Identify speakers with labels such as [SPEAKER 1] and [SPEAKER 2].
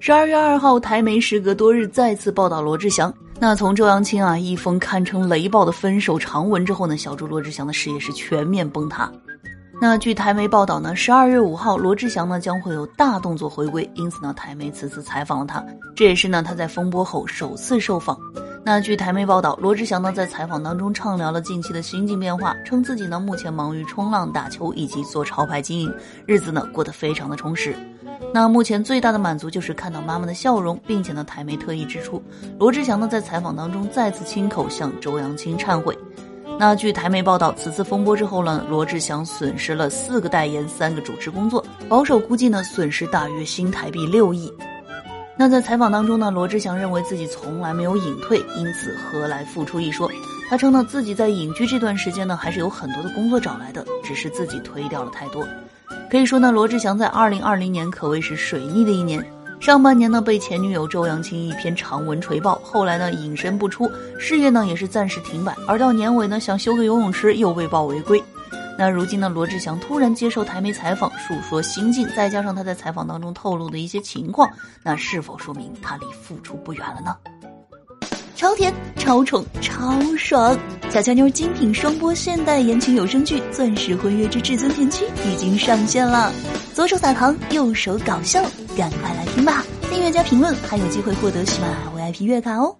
[SPEAKER 1] 十二月二号，台媒时隔多日再次报道罗志祥。那从周扬青啊一封堪称雷暴的分手长文之后呢，小猪罗志祥的事业是全面崩塌。那据台媒报道呢，十二月五号，罗志祥呢将会有大动作回归，因此呢，台媒此次采访了他，这也是呢他在风波后首次受访。那据台媒报道，罗志祥呢在采访当中畅聊了近期的心境变化，称自己呢目前忙于冲浪、打球以及做潮牌经营，日子呢过得非常的充实。那目前最大的满足就是看到妈妈的笑容，并且呢，台媒特意指出，罗志祥呢在采访当中再次亲口向周扬青忏悔。那据台媒报道，此次风波之后呢，罗志祥损失了四个代言、三个主持工作，保守估计呢损失大约新台币六亿。那在采访当中呢，罗志祥认为自己从来没有隐退，因此何来复出一说？他称呢自己在隐居这段时间呢，还是有很多的工作找来的，只是自己推掉了太多。可以说呢，罗志祥在二零二零年可谓是水逆的一年。上半年呢，被前女友周扬青一篇长文锤爆，后来呢，隐身不出，事业呢也是暂时停摆。而到年尾呢，想修个游泳池又被曝违规。那如今呢，罗志祥突然接受台媒采访，述说心境，再加上他在采访当中透露的一些情况，那是否说明他离复出不远了呢？超甜、超宠、超爽！小乔妞精品双播现代言情有声剧《钻石婚约之至尊甜妻》已经上线了，左手撒糖，右手搞笑，赶快来听吧！订阅加评论还有机会获得喜马拉雅 VIP 月卡哦！